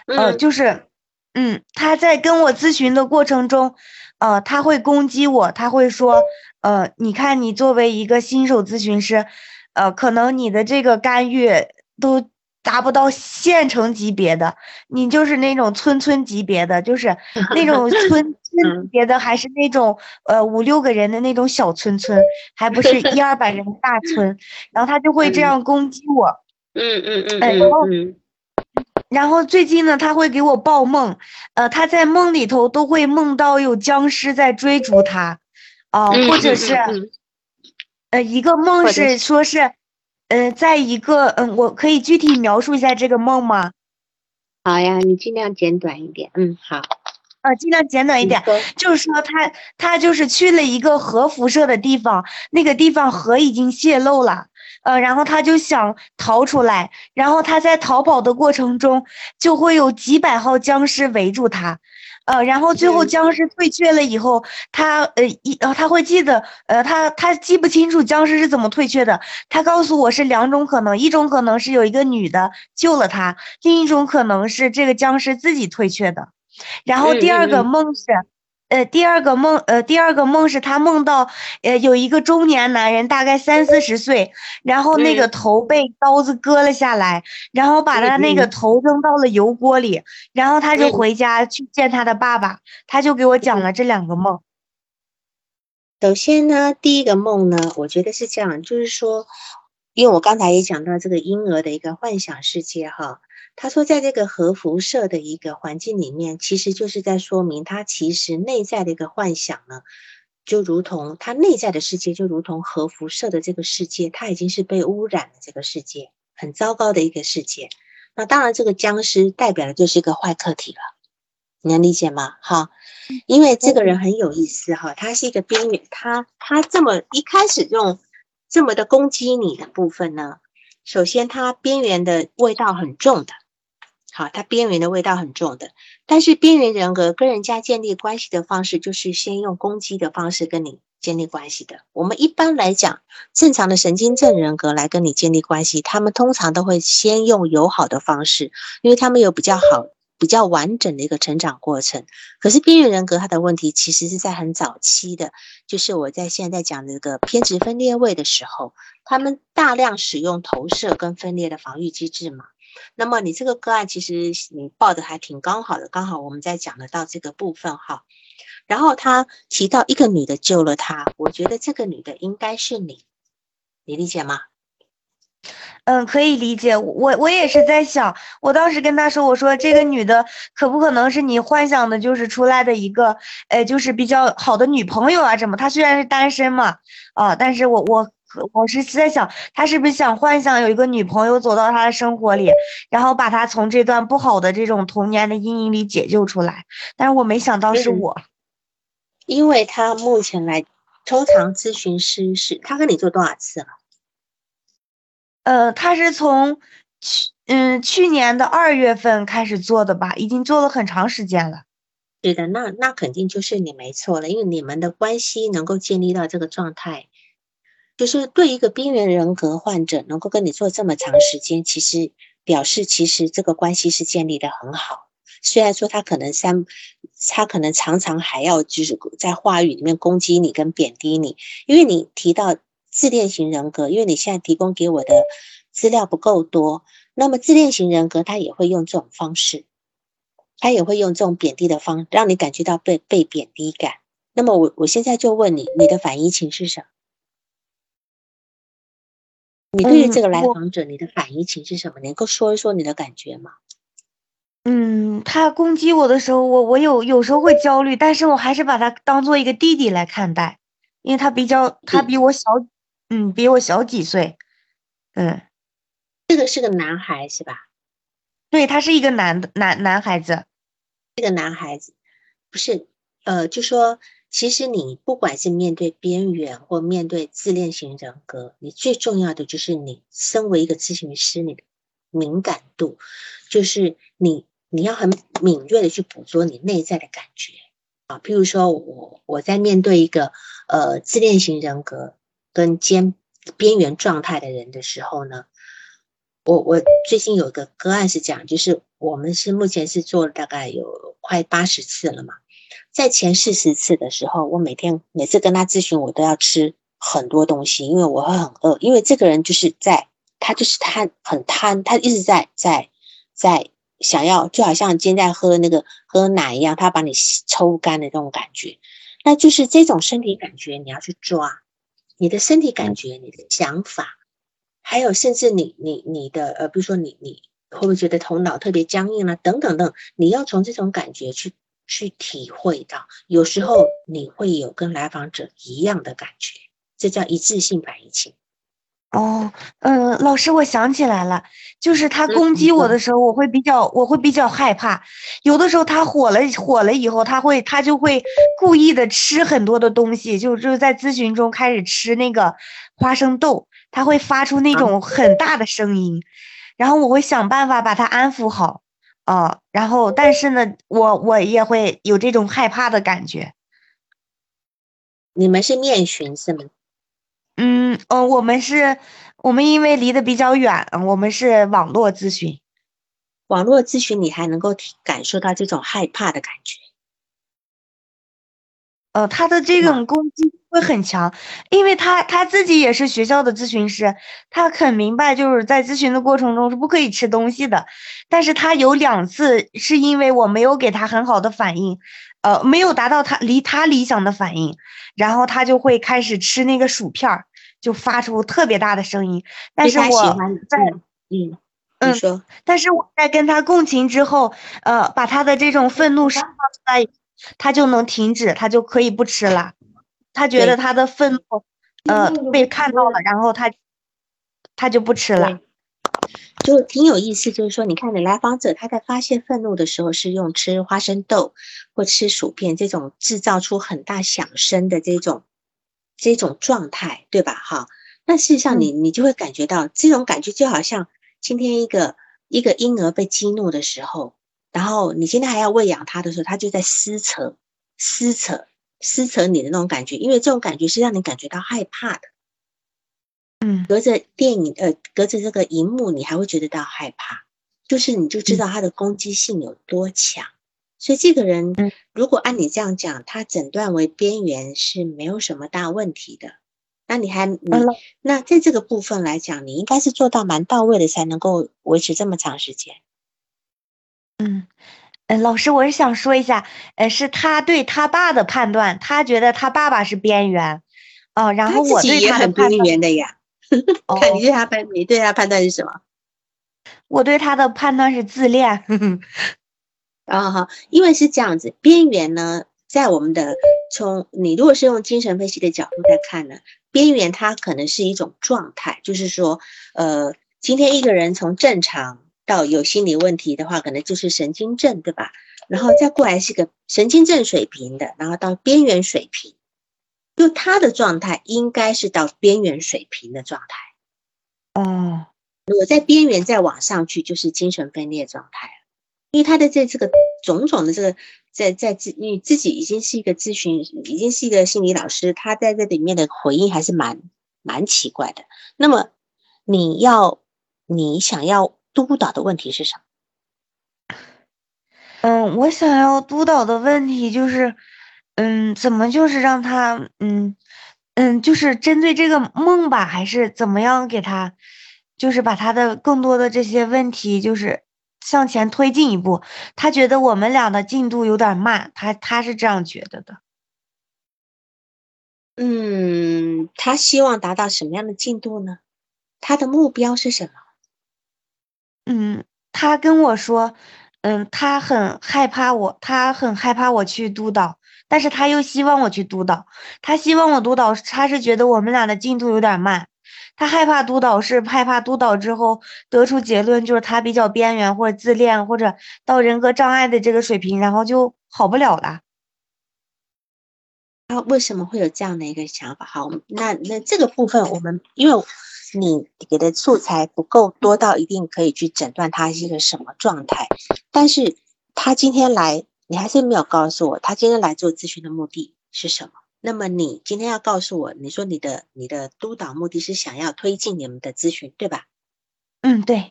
呃，就是，嗯，他在跟我咨询的过程中，呃，他会攻击我，他会说。呃，你看，你作为一个新手咨询师，呃，可能你的这个干预都达不到县城级别的，你就是那种村村级别的，就是那 种村村级别的，还是那种呃五六个人的那种小村村，还不是一二百人的大村，然后他就会这样攻击我。嗯嗯嗯。然后，然后最近呢，他会给我报梦，呃，他在梦里头都会梦到有僵尸在追逐他。啊，或者是，呃，一个梦是说是，呃，在一个，嗯，我可以具体描述一下这个梦吗？好呀，你尽量简短一点。嗯，好。啊，尽量简短一点，就是说他他就是去了一个核辐射的地方，那个地方核已经泄漏了，呃，然后他就想逃出来，然后他在逃跑的过程中就会有几百号僵尸围住他。呃，然后最后僵尸退却了以后，他呃一呃他会记得，呃他他记不清楚僵尸是怎么退却的。他告诉我是两种可能，一种可能是有一个女的救了他，另一种可能是这个僵尸自己退却的。然后第二个梦是，呃，第二个梦，呃，第二个梦是他梦到，呃，有一个中年男人，大概三四十岁，然后那个头被刀子割了下来，然后把他那个头扔到了油锅里，然后他就回家去见他的爸爸，他就给我讲了这两个梦。首先呢，第一个梦呢，我觉得是这样，就是说，因为我刚才也讲到这个婴儿的一个幻想世界哈。他说，在这个核辐射的一个环境里面，其实就是在说明他其实内在的一个幻想呢，就如同他内在的世界，就如同核辐射的这个世界，它已经是被污染的这个世界，很糟糕的一个世界。那当然，这个僵尸代表的就是一个坏客体了，你能理解吗？哈，因为这个人很有意思哈，他是一个边缘，他他这么一开始用这么的攻击你的部分呢，首先他边缘的味道很重的。好，它边缘的味道很重的，但是边缘人格跟人家建立关系的方式，就是先用攻击的方式跟你建立关系的。我们一般来讲，正常的神经症人格来跟你建立关系，他们通常都会先用友好的方式，因为他们有比较好、比较完整的一个成长过程。可是边缘人格他的问题，其实是在很早期的，就是我在现在讲这个偏执分裂位的时候，他们大量使用投射跟分裂的防御机制嘛。那么你这个个案其实你报的还挺刚好的，刚好我们在讲得到这个部分哈。然后他提到一个女的救了他，我觉得这个女的应该是你，你理解吗？嗯，可以理解。我我也是在想，我当时跟他说，我说这个女的可不可能是你幻想的，就是出来的一个，呃，就是比较好的女朋友啊？什么？她虽然是单身嘛，啊，但是我我。我是在想，他是不是想幻想有一个女朋友走到他的生活里，然后把他从这段不好的这种童年的阴影里解救出来？但是我没想到是我，因为他目前来，通常咨询师是他跟你做多少次了？呃，他是从去嗯去年的二月份开始做的吧，已经做了很长时间了。是的，那那肯定就是你没错了，因为你们的关系能够建立到这个状态。就是对一个边缘人格患者能够跟你做这么长时间，其实表示其实这个关系是建立的很好。虽然说他可能三，他可能常常还要就是在话语里面攻击你跟贬低你，因为你提到自恋型人格，因为你现在提供给我的资料不够多，那么自恋型人格他也会用这种方式，他也会用这种贬低的方，让你感觉到被被贬低感。那么我我现在就问你，你的反移情是什么？你对于这个来访者，你的反应情是什么？能够说一说你的感觉吗？嗯，他攻击我的时候，我我有有时候会焦虑，但是我还是把他当做一个弟弟来看待，因为他比较他比我小，嗯，比我小几岁，嗯，这个是个男孩是吧？对他是一个男的男男孩子，这个男孩子不是，呃，就说。其实你不管是面对边缘或面对自恋型人格，你最重要的就是你身为一个咨询师，你的敏感度，就是你你要很敏锐的去捕捉你内在的感觉啊。譬如说我我在面对一个呃自恋型人格跟兼边缘状态的人的时候呢，我我最近有个个案是讲，就是我们是目前是做了大概有快八十次了嘛。在前四十次的时候，我每天每次跟他咨询，我都要吃很多东西，因为我会很饿。因为这个人就是在他就是贪很贪，他一直在在在想要，就好像今天在喝那个喝奶一样，他把你抽干的那种感觉。那就是这种身体感觉，你要去抓你的身体感觉，你的想法，还有甚至你你你的呃，比如说你你会不会觉得头脑特别僵硬啊？等等等，你要从这种感觉去。去体会到，有时候你会有跟来访者一样的感觉，这叫一致性反应情。哦，嗯，老师，我想起来了，就是他攻击我的时候，我会比较，我会比较害怕。有的时候他火了，火了以后，他会，他就会故意的吃很多的东西，就就在咨询中开始吃那个花生豆，他会发出那种很大的声音，然后我会想办法把他安抚好。哦，然后但是呢，我我也会有这种害怕的感觉。你们是面询是吗？嗯，哦，我们是，我们因为离得比较远，我们是网络咨询。网络咨询，你还能够感受到这种害怕的感觉。呃，他的这种攻击会很强，因为他他自己也是学校的咨询师，他很明白就是在咨询的过程中是不可以吃东西的，但是他有两次是因为我没有给他很好的反应，呃，没有达到他离他理想的反应，然后他就会开始吃那个薯片儿，就发出特别大的声音，但是我在嗯。嗯，说，但是我在跟他共情之后，呃，把他的这种愤怒释放出来，他就能停止，他就可以不吃了。他觉得他的愤怒，呃，被看到了，然后他，他就不吃了。就挺有意思，就是说，你看，你来访者他在发泄愤怒的时候，是用吃花生豆或吃薯片这种制造出很大响声的这种这种状态，对吧？哈，那事实上，你你就会感觉到这种感觉，就好像。今天一个一个婴儿被激怒的时候，然后你今天还要喂养它的时候，它就在撕扯、撕扯、撕扯你的那种感觉，因为这种感觉是让你感觉到害怕的。嗯，隔着电影，呃，隔着这个荧幕，你还会觉得到害怕，就是你就知道它的攻击性有多强。所以这个人，如果按你这样讲，他诊断为边缘是没有什么大问题的。那你还你那在这个部分来讲，你应该是做到蛮到位的，才能够维持这么长时间。嗯嗯，老师，我是想说一下，呃，是他对他爸的判断，他觉得他爸爸是边缘，哦，然后我对他的判断的呀。看你对他判，你对他判断是什么？我对他的判断是自恋。啊哈，因为是这样子，边缘呢，在我们的从你如果是用精神分析的角度在看呢。边缘它可能是一种状态，就是说，呃，今天一个人从正常到有心理问题的话，可能就是神经症，对吧？然后再过来是个神经症水平的，然后到边缘水平，就他的状态应该是到边缘水平的状态。哦，如果在边缘再往上去，就是精神分裂状态因为他的这这个种种的这个。在在自，你自己已经是一个咨询，已经是一个心理老师，他在这里面的回应还是蛮蛮奇怪的。那么你要你想要督导的问题是什么？嗯，我想要督导的问题就是，嗯，怎么就是让他，嗯嗯，就是针对这个梦吧，还是怎么样给他，就是把他的更多的这些问题就是。向前推进一步，他觉得我们俩的进度有点慢，他他是这样觉得的。嗯，他希望达到什么样的进度呢？他的目标是什么？嗯，他跟我说，嗯，他很害怕我，他很害怕我去督导，但是他又希望我去督导，他希望我督导，他是觉得我们俩的进度有点慢。他害怕督导是害怕督导之后得出结论就是他比较边缘或者自恋或者到人格障碍的这个水平，然后就好不了了。他为什么会有这样的一个想法？好，那那这个部分我们因为你给的素材不够多到一定可以去诊断他是一个什么状态，但是他今天来，你还是没有告诉我他今天来做咨询的目的是什么。那么你今天要告诉我，你说你的你的督导目的是想要推进你们的咨询，对吧？嗯，对。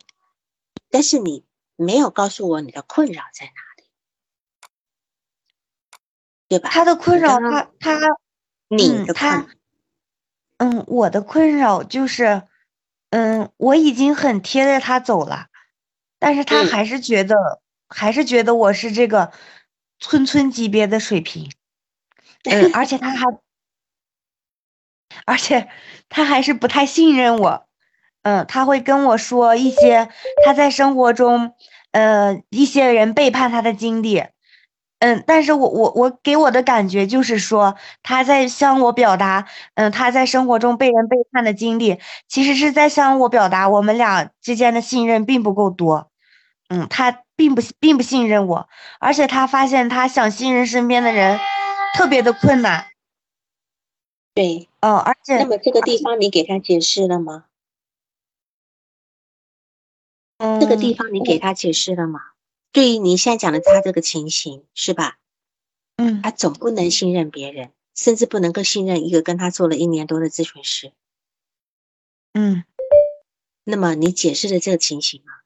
但是你没有告诉我你的困扰在哪里，对吧？他的困扰，他他，你的他，嗯，我的困扰就是，嗯，我已经很贴着他走了，但是他还是觉得，还是觉得我是这个村村级别的水平。嗯，而且他还，而且他还是不太信任我。嗯，他会跟我说一些他在生活中，呃，一些人背叛他的经历。嗯，但是我我我给我的感觉就是说，他在向我表达，嗯，他在生活中被人背叛的经历，其实是在向我表达我们俩之间的信任并不够多。嗯，他并不并不信任我，而且他发现他想信任身边的人。特别的困难，对，哦，而且那么这个地方你给他解释了吗？嗯，这个地方你给他解释了吗？对于你现在讲的他这个情形是吧？嗯，他总不能信任别人，甚至不能够信任一个跟他做了一年多的咨询师。嗯，那么你解释了这个情形吗？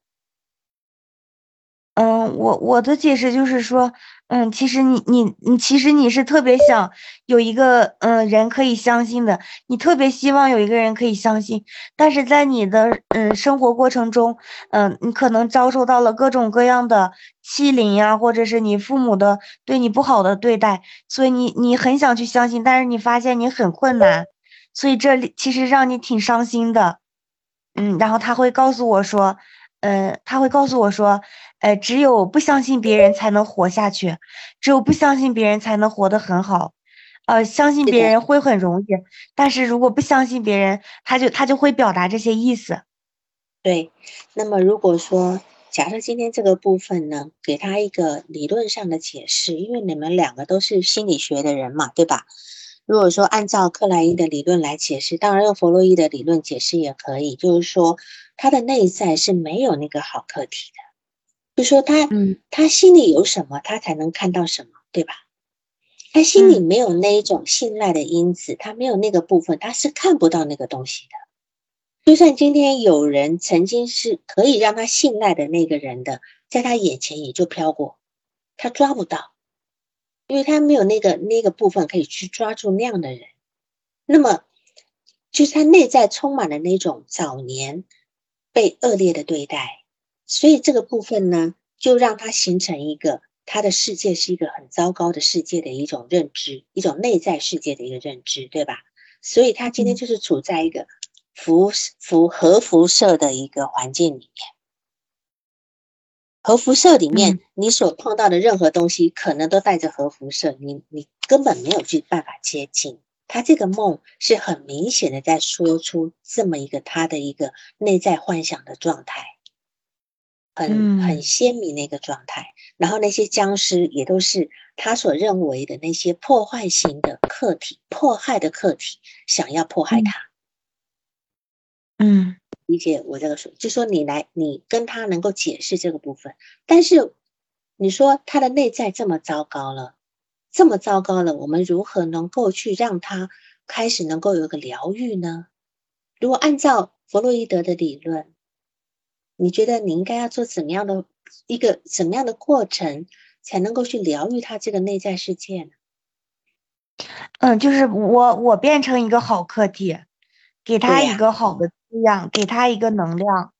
嗯，我我的解释就是说，嗯，其实你你你，其实你是特别想有一个嗯人可以相信的，你特别希望有一个人可以相信，但是在你的嗯生活过程中，嗯，你可能遭受到了各种各样的欺凌呀，或者是你父母的对你不好的对待，所以你你很想去相信，但是你发现你很困难，所以这里其实让你挺伤心的，嗯，然后他会告诉我说。嗯，他会告诉我说，呃，只有不相信别人才能活下去，只有不相信别人才能活得很好，呃，相信别人会很容易，但是如果不相信别人，他就他就会表达这些意思。对，那么如果说假设今天这个部分呢，给他一个理论上的解释，因为你们两个都是心理学的人嘛，对吧？如果说按照克莱因的理论来解释，当然用弗洛伊的理论解释也可以，就是说。他的内在是没有那个好客体的，就说他，嗯，他心里有什么，他才能看到什么，对吧？他心里没有那一种信赖的因子，他没有那个部分，他是看不到那个东西的。就算今天有人曾经是可以让他信赖的那个人的，在他眼前也就飘过，他抓不到，因为他没有那个那个部分可以去抓住那样的人。那么，就是他内在充满了那种早年。被恶劣的对待，所以这个部分呢，就让他形成一个他的世界是一个很糟糕的世界的一种认知，一种内在世界的一个认知，对吧？所以他今天就是处在一个辐辐核辐射的一个环境里面，核辐射里面你所碰到的任何东西，可能都带着核辐射，你你根本没有去办法接近。他这个梦是很明显的，在说出这么一个他的一个内在幻想的状态，很很鲜明的一个状态。然后那些僵尸也都是他所认为的那些破坏型的客体，迫害的客体，想要迫害他。嗯，理解我这个说，就说你来，你跟他能够解释这个部分，但是你说他的内在这么糟糕了。这么糟糕了，我们如何能够去让他开始能够有一个疗愈呢？如果按照弗洛伊德的理论，你觉得你应该要做怎么样的一个怎么样的过程，才能够去疗愈他这个内在世界呢？嗯，就是我我变成一个好客体，给他一个好的滋养，给他一个能量。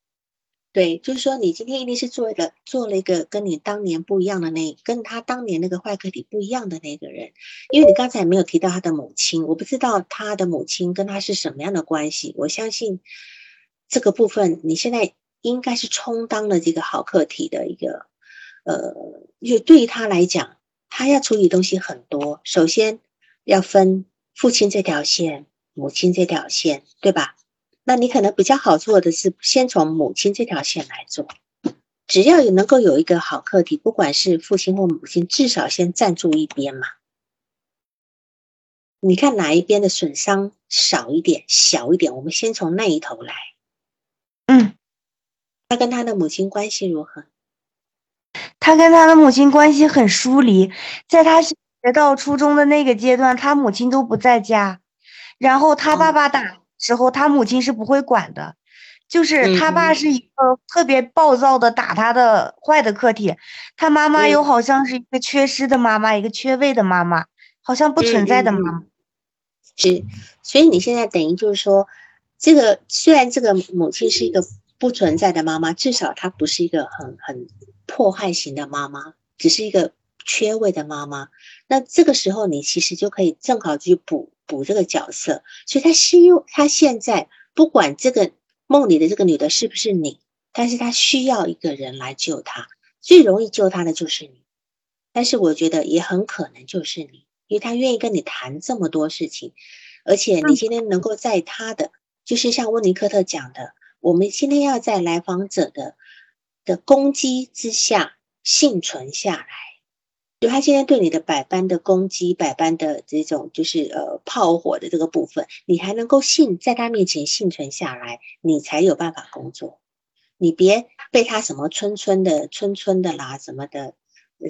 对，就是说你今天一定是做了做了一个跟你当年不一样的那，跟他当年那个坏客体不一样的那个人，因为你刚才没有提到他的母亲，我不知道他的母亲跟他是什么样的关系。我相信这个部分你现在应该是充当了这个好客体的一个，呃，就对于他来讲，他要处理东西很多，首先要分父亲这条线，母亲这条线，对吧？那你可能比较好做的是，先从母亲这条线来做。只要有能够有一个好课题，不管是父亲或母亲，至少先站住一边嘛。你看哪一边的损伤少一点、小一点，我们先从那一头来。嗯，他跟他的母亲关系如何？他跟他的母亲关系很疏离，在他学到初中的那个阶段，他母亲都不在家，然后他爸爸打。时候，他母亲是不会管的，就是他爸是一个特别暴躁的打他的坏的客体，他妈妈又好像是一个缺失的妈妈，一个缺位的妈妈，好像不存在的妈妈。是，所以你现在等于就是说，这个虽然这个母亲是一个不存在的妈妈，至少她不是一个很很迫害型的妈妈，只是一个缺位的妈妈。那这个时候，你其实就可以正好去补。补这个角色，所以他希她现在不管这个梦里的这个女的是不是你，但是她需要一个人来救她，最容易救她的就是你，但是我觉得也很可能就是你，因为她愿意跟你谈这么多事情，而且你今天能够在他的，就是像温尼科特讲的，我们今天要在来访者的的攻击之下幸存下来。就他今天对你的百般的攻击，百般的这种就是呃炮火的这个部分，你还能够幸在他面前幸存下来，你才有办法工作。你别被他什么村村的村村的啦什么的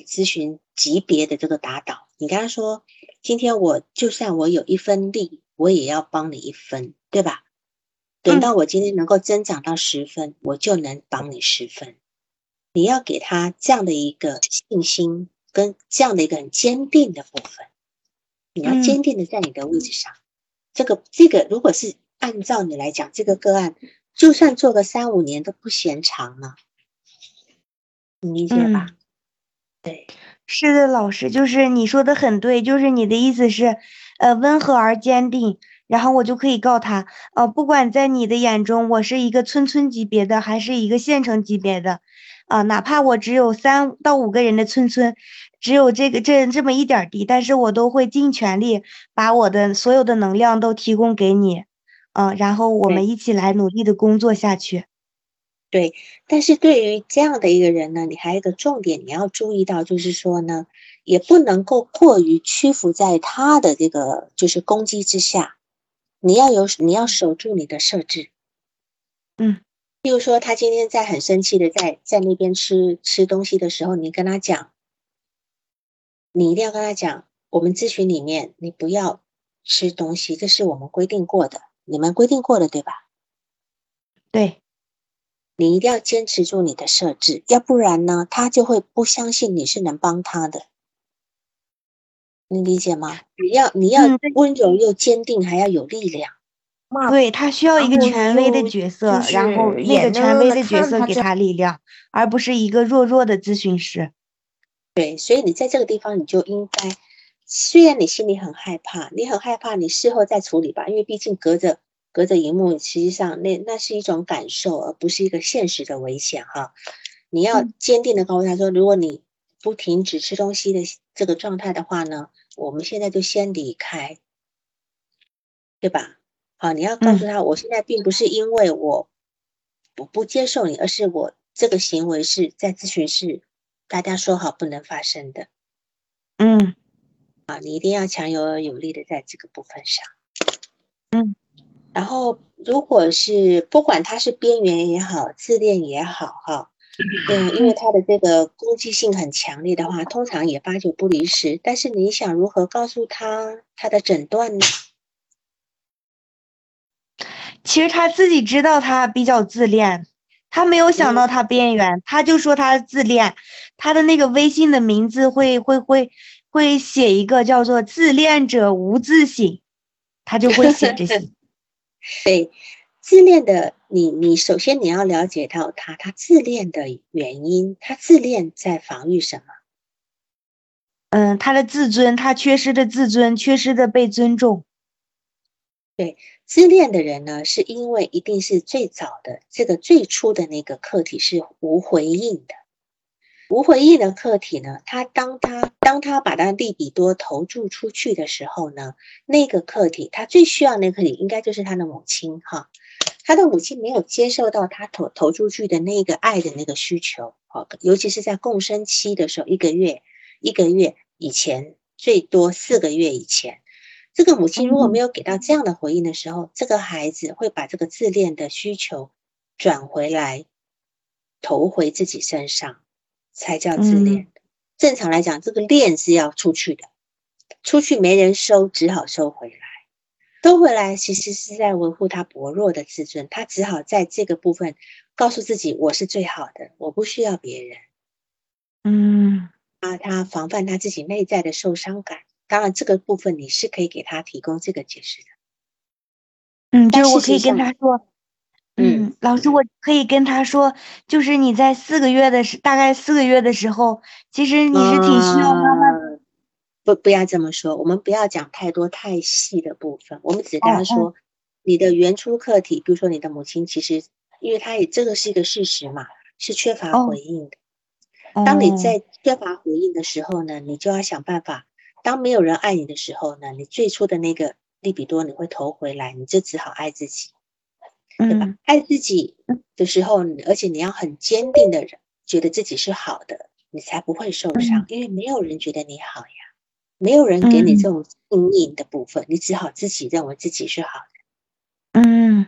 咨询级别的这个打倒。你跟他说，今天我就算我有一分力，我也要帮你一分，对吧？等到我今天能够增长到十分，我就能帮你十分。你要给他这样的一个信心，跟这样的一个很坚定的部分，你要坚定的在你的位置上。这个这个，如果是按照你来讲，这个个案，就算做个三五年都不嫌长了，你理解吧？对，是的，老师，就是你说的很对，就是你的意思是，呃，温和而坚定。然后我就可以告他，呃，不管在你的眼中我是一个村村级别的，还是一个县城级别的，啊，哪怕我只有三到五个人的村村，只有这个这这么一点地，但是我都会尽全力把我的所有的能量都提供给你，嗯，然后我们一起来努力的工作下去。对，但是对于这样的一个人呢，你还有一个重点你要注意到，就是说呢，也不能够过于屈服在他的这个就是攻击之下。你要有，你要守住你的设置，嗯，比如说他今天在很生气的在在那边吃吃东西的时候，你跟他讲，你一定要跟他讲，我们咨询里面你不要吃东西，这是我们规定过的，你们规定过的对吧？对，你一定要坚持住你的设置，要不然呢，他就会不相信你是能帮他的。你理解吗？你要你要温柔又坚定，还要有力量。对他需要一个权威的角色，然后那个权威的角色给他力量，而不是一个弱弱的咨询师。对，所以你在这个地方，你就应该，虽然你心里很害怕，你很害怕，你事后再处理吧，因为毕竟隔着隔着荧幕，实际上那那是一种感受，而不是一个现实的危险哈。你要坚定的告诉他说，如果你不停止吃东西的这个状态的话呢？我们现在就先离开，对吧？好，你要告诉他，我现在并不是因为我我不接受你，而是我这个行为是在咨询室大家说好不能发生的。嗯，啊，你一定要强有而有力的在这个部分上。嗯，然后如果是不管他是边缘也好，自恋也好，哈。嗯，因为他的这个攻击性很强烈的话，通常也八九不离十。但是你想如何告诉他他的诊断呢？其实他自己知道他比较自恋，他没有想到他边缘，他就说他自恋。他的那个微信的名字会会会会写一个叫做“自恋者无自省”，他就会写这些。对。自恋的你，你首先你要了解到他，他自恋的原因，他自恋在防御什么？嗯，他的自尊，他缺失的自尊，缺失的被尊重。对，自恋的人呢，是因为一定是最早的这个最初的那个客体是无回应的，无回应的客体呢，他当他当他把他利比多投注出去的时候呢，那个客体他最需要那个客体应该就是他的母亲哈。他的母亲没有接受到他投投出去的那个爱的那个需求，哦，尤其是在共生期的时候，一个月一个月以前，最多四个月以前，这个母亲如果没有给到这样的回应的时候，这个孩子会把这个自恋的需求转回来，投回自己身上，才叫自恋。正常来讲，这个恋是要出去的，出去没人收，只好收回来。收回来其实是在维护他薄弱的自尊，他只好在这个部分告诉自己：“我是最好的，我不需要别人。”嗯，啊，他防范他自己内在的受伤感。当然，这个部分你是可以给他提供这个解释的。嗯，就是我可以跟他说，嗯，老师，我可以跟他说，就是你在四个月的时，大概四个月的时候，其实你是挺需要妈妈。不，不要这么说。我们不要讲太多太细的部分。我们只跟他说，你的原初客体，比如说你的母亲，其实，因为他也这个是一个事实嘛，是缺乏回应的。当你在缺乏回应的时候呢，你就要想办法。当没有人爱你的时候呢，你最初的那个利比多你会投回来，你就只好爱自己，对吧？爱自己的时候，而且你要很坚定的人，觉得自己是好的，你才不会受伤，因为没有人觉得你好呀。没有人给你这种阴影的部分，你只好自己认为自己是好的。嗯，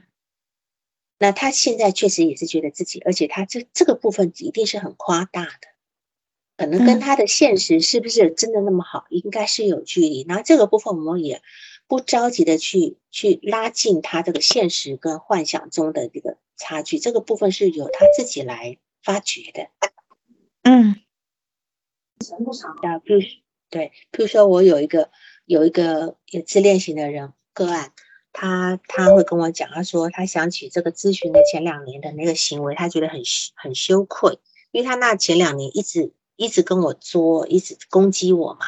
那他现在确实也是觉得自己，而且他这这个部分一定是很夸大的，可能跟他的现实是不是真的那么好，应该是有距离。然后这个部分我们也不着急的去去拉近他这个现实跟幻想中的这个差距，这个部分是由他自己来发掘的。嗯啊，比如对，譬如说我有一个有一个有自恋型的人个案，他他会跟我讲，他说他想起这个咨询的前两年的那个行为，他觉得很很羞愧，因为他那前两年一直一直跟我作，一直攻击我嘛。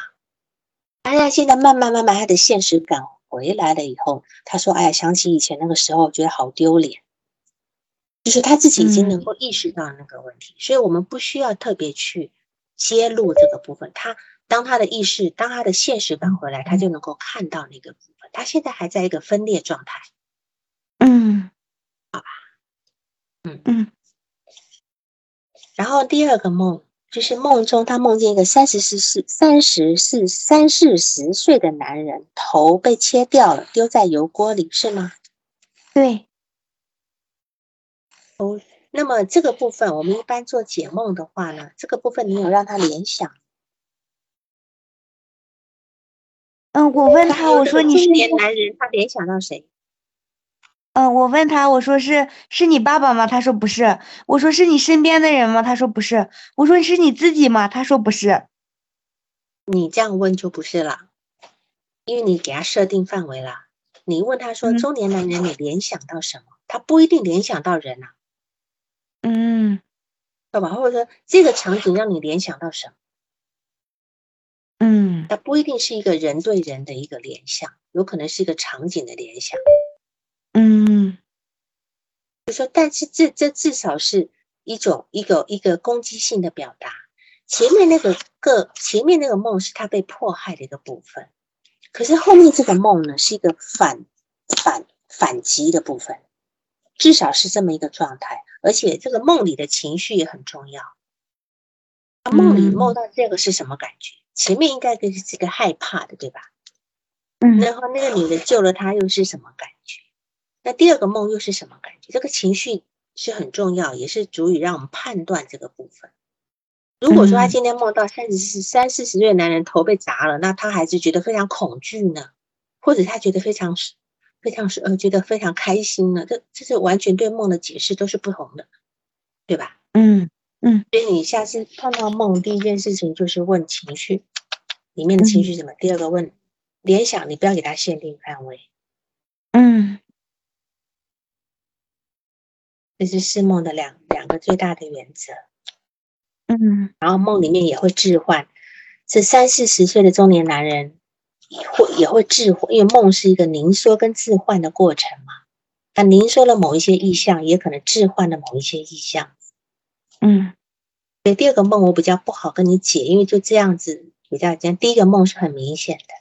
哎呀，现在慢慢慢慢他的现实感回来了以后，他说，哎呀，想起以前那个时候，觉得好丢脸。就是他自己已经能够意识到那个问题，所以我们不需要特别去揭露这个部分。他当他的意识，当他的现实感回来，他就能够看到那个部分。他现在还在一个分裂状态。嗯，好吧，嗯嗯。然后第二个梦就是梦中他梦见一个三十四四三十四三四十岁的男人头被切掉了，丢在油锅里，是吗？对。哦，那么这个部分，我们一般做解梦的话呢，这个部分你有让他联想？嗯，我问他，我说你是年男人，他联想到谁？嗯，我问他，我说是是你爸爸吗？他说不是。我说是你身边的人吗？他说不是。我说是你自己吗？他说不是。你这样问就不是了，因为你给他设定范围了。你问他说中年男人，你联想到什么？他不一定联想到人啊。嗯，对吧，或者说这个场景让你联想到什么？嗯，它不一定是一个人对人的一个联想，有可能是一个场景的联想。嗯，就说，但是这这至少是一种一个一个攻击性的表达。前面那个个前面那个梦是他被迫害的一个部分，可是后面这个梦呢是一个反反反击的部分，至少是这么一个状态。而且这个梦里的情绪也很重要。梦里梦到这个是什么感觉？前面应该是这个害怕的，对吧？嗯。然后那个女的救了他，又是什么感觉？那第二个梦又是什么感觉？这个情绪是很重要，也是足以让我们判断这个部分。如果说他今天梦到三十四、三四十岁的男人头被砸了，那他还是觉得非常恐惧呢，或者他觉得非常是。非常是呃，觉得非常开心呢。这这是完全对梦的解释都是不同的，对吧？嗯嗯。所以你下次碰到梦，第一件事情就是问情绪里面的情绪什么。第二个问联想，你不要给他限定范围。嗯。这是释梦的两两个最大的原则。嗯。然后梦里面也会置换，这三四十岁的中年男人。也会也会置换，因为梦是一个凝缩跟置换的过程嘛。他凝缩了某一些意象，也可能置换了某一些意象。嗯，对，第二个梦我比较不好跟你解，因为就这样子比较讲。第一个梦是很明显的，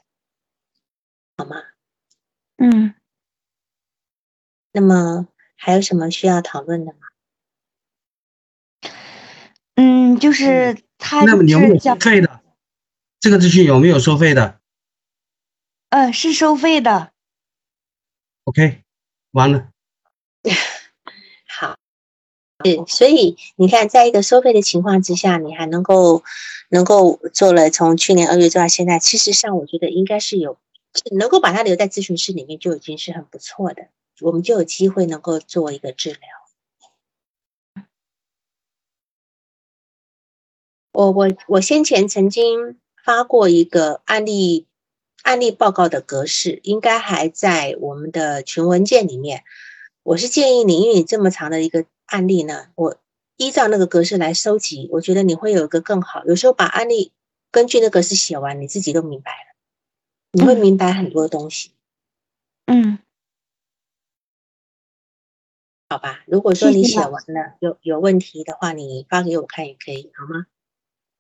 好吗？嗯。那么还有什么需要讨论的吗？嗯，就是他那么有没有收费的？这个咨询有没有收费的？呃，是收费的。OK，完了。对，所以你看，在一个收费的情况之下，你还能够能够做了，从去年二月做到现在，其实上，我觉得应该是有能够把它留在咨询室里面，就已经是很不错的。我们就有机会能够做一个治疗。我我我先前曾经发过一个案例。案例报告的格式应该还在我们的群文件里面。我是建议你，因为你这么长的一个案例呢，我依照那个格式来收集，我觉得你会有一个更好。有时候把案例根据那格式写完，你自己都明白了，你会明白很多东西。嗯，好吧。如果说你写完了有有问题的话，你发给我看也可以，好吗？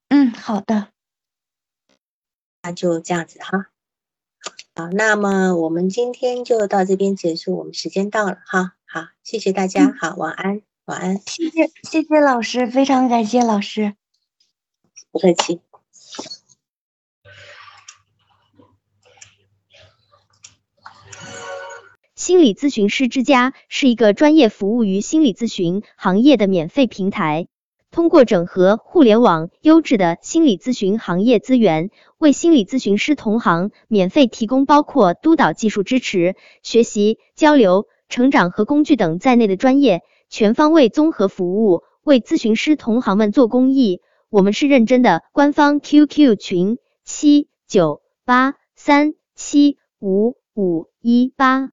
嗯，好的。那就这样子哈。好，那么我们今天就到这边结束，我们时间到了哈。好，谢谢大家，好，晚安，晚安。谢谢，谢谢老师，非常感谢老师，不客气。心理咨询师之家是一个专业服务于心理咨询行业的免费平台。通过整合互联网优质的心理咨询行业资源，为心理咨询师同行免费提供包括督导技术支持、学习、交流、成长和工具等在内的专业全方位综合服务，为咨询师同行们做公益。我们是认真的。官方 QQ 群七九八三七五五一八。